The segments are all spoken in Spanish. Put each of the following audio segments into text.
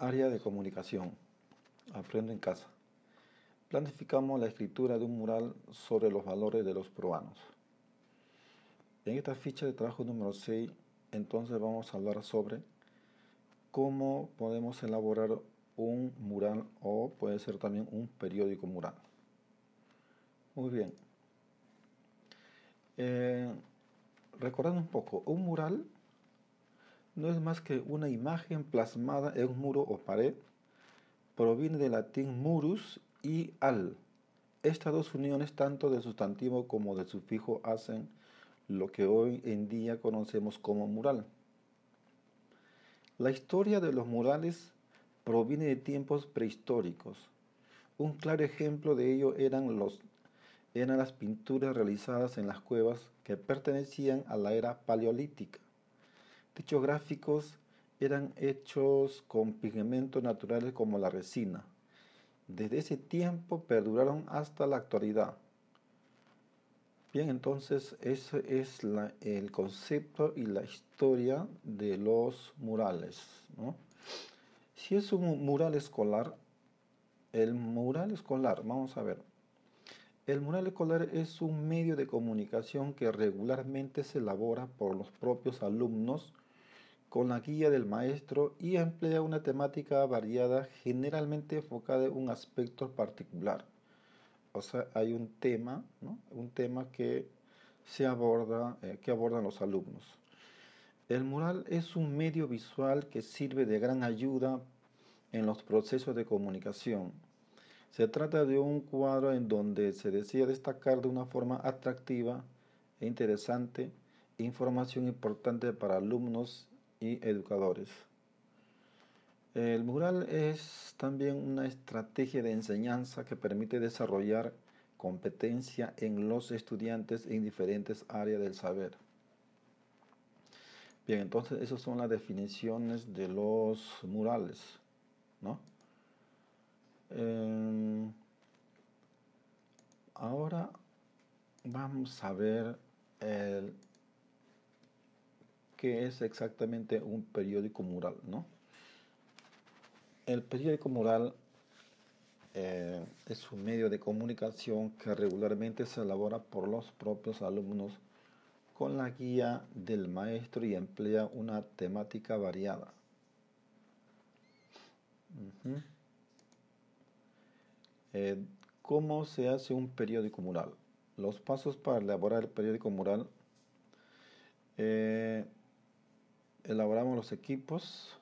Área de comunicación. Aprendo en casa. Planificamos la escritura de un mural sobre los valores de los peruanos. En esta ficha de trabajo número 6, entonces vamos a hablar sobre cómo podemos elaborar un mural o puede ser también un periódico mural. Muy bien. Eh, recordando un poco, un mural no es más que una imagen plasmada en un muro o pared. Proviene del latín murus y al. Estas dos uniones, tanto del sustantivo como del sufijo, hacen lo que hoy en día conocemos como mural. La historia de los murales proviene de tiempos prehistóricos. Un claro ejemplo de ello eran, los, eran las pinturas realizadas en las cuevas que pertenecían a la era paleolítica. Dichos gráficos eran hechos con pigmentos naturales como la resina. Desde ese tiempo perduraron hasta la actualidad. Bien, entonces ese es el concepto y la historia de los murales. Si es un mural escolar, el mural escolar, vamos a ver, el mural escolar es un medio de comunicación que regularmente se elabora por los propios alumnos con la guía del maestro y emplea una temática variada, generalmente enfocada en un aspecto particular. O sea, hay un tema, ¿no? un tema que se aborda, eh, que abordan los alumnos. El mural es un medio visual que sirve de gran ayuda en los procesos de comunicación. Se trata de un cuadro en donde se desea destacar de una forma atractiva e interesante información importante para alumnos y educadores. El mural es también una estrategia de enseñanza que permite desarrollar competencia en los estudiantes en diferentes áreas del saber. Bien, entonces esas son las definiciones de los murales, ¿no? Em, ahora vamos a ver el qué es exactamente un periódico mural, ¿no? El periódico mural eh, es un medio de comunicación que regularmente se elabora por los propios alumnos con la guía del maestro y emplea una temática variada. Eh, ¿Cómo se hace un periódico mural? Los pasos para elaborar el periódico mural eh, elaboramos los equipos,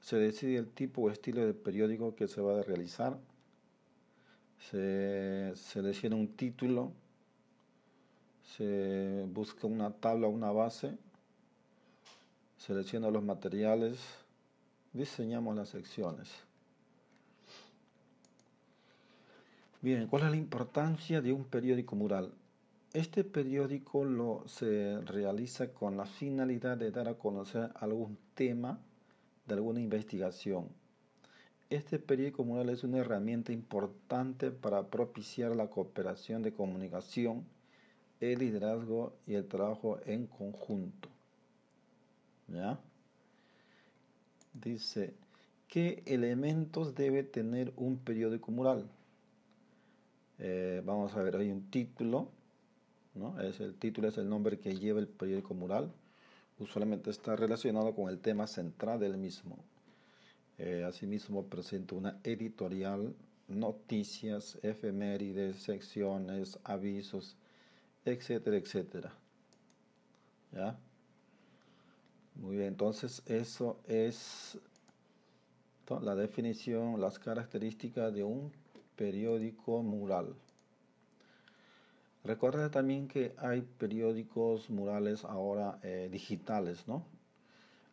se decide el tipo o estilo de periódico que se va a realizar, se selecciona un título, se busca una tabla, una base, selecciona los materiales, diseñamos las secciones. Bien, ¿cuál es la importancia de un periódico mural? Este periódico lo, se realiza con la finalidad de dar a conocer algún tema de alguna investigación. Este periódico mural es una herramienta importante para propiciar la cooperación de comunicación, el liderazgo y el trabajo en conjunto. ¿Ya? Dice, ¿qué elementos debe tener un periódico mural? Eh, vamos a ver, hay un título, es el título es el nombre que lleva el periódico mural. Usualmente está relacionado con el tema central del mismo. Eh, asimismo presenta una editorial, noticias, efemérides, secciones, avisos, etcétera, etcétera. ¿Ya? Muy bien, entonces eso es la definición, las características de un periódico mural. Recuerda también que hay periódicos murales ahora eh, digitales, ¿no?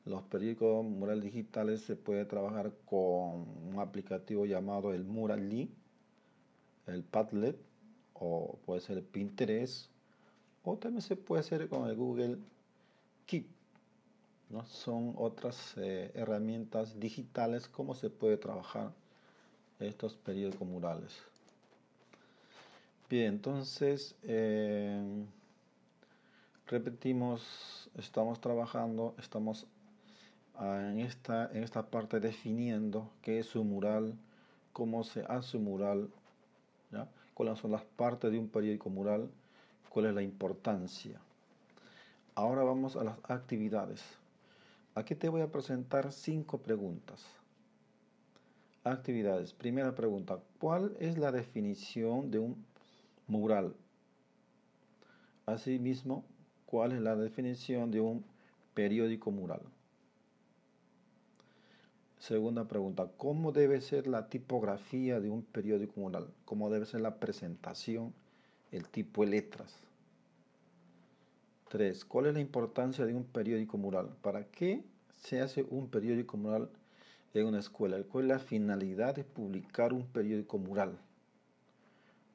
Los periódicos murales digitales se puede trabajar con un aplicativo llamado el Murally, el Padlet, o puede ser Pinterest, o también se puede hacer con el Google Keep. Son otras eh, herramientas digitales como se puede trabajar estos periódicos murales. Bien, entonces eh, repetimos, estamos trabajando, estamos ah, en, esta, en esta parte definiendo qué es un mural, cómo se hace un mural, cuáles son las partes de un periódico mural, cuál es la importancia. Ahora vamos a las actividades. Aquí te voy a presentar cinco preguntas. Actividades. Primera pregunta. ¿Cuál es la definición de un mural? Asimismo, ¿cuál es la definición de un periódico mural? Segunda pregunta. ¿Cómo debe ser la tipografía de un periódico mural? ¿Cómo debe ser la presentación, el tipo de letras? Tres. ¿Cuál es la importancia de un periódico mural? ¿Para qué se hace un periódico mural en una escuela? ¿Cuál es la finalidad de publicar un periódico mural?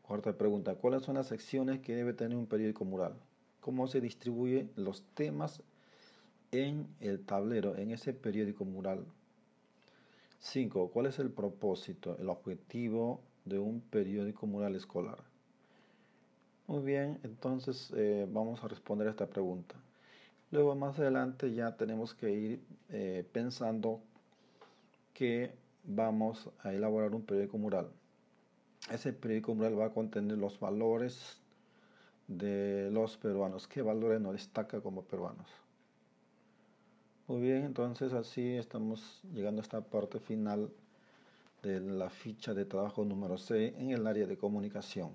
Cuarta pregunta. ¿Cuáles son las secciones que debe tener un periódico mural? ¿Cómo se distribuyen los temas en el tablero, en ese periódico mural? Cinco. ¿Cuál es el propósito, el objetivo de un periódico mural escolar? Muy bien, entonces eh, vamos a responder a esta pregunta. Luego más adelante ya tenemos que ir eh, pensando que vamos a elaborar un periódico mural. Ese periódico mural va a contener los valores de los peruanos. ¿Qué valores nos destaca como peruanos? Muy bien, entonces así estamos llegando a esta parte final de la ficha de trabajo número 6 en el área de comunicación.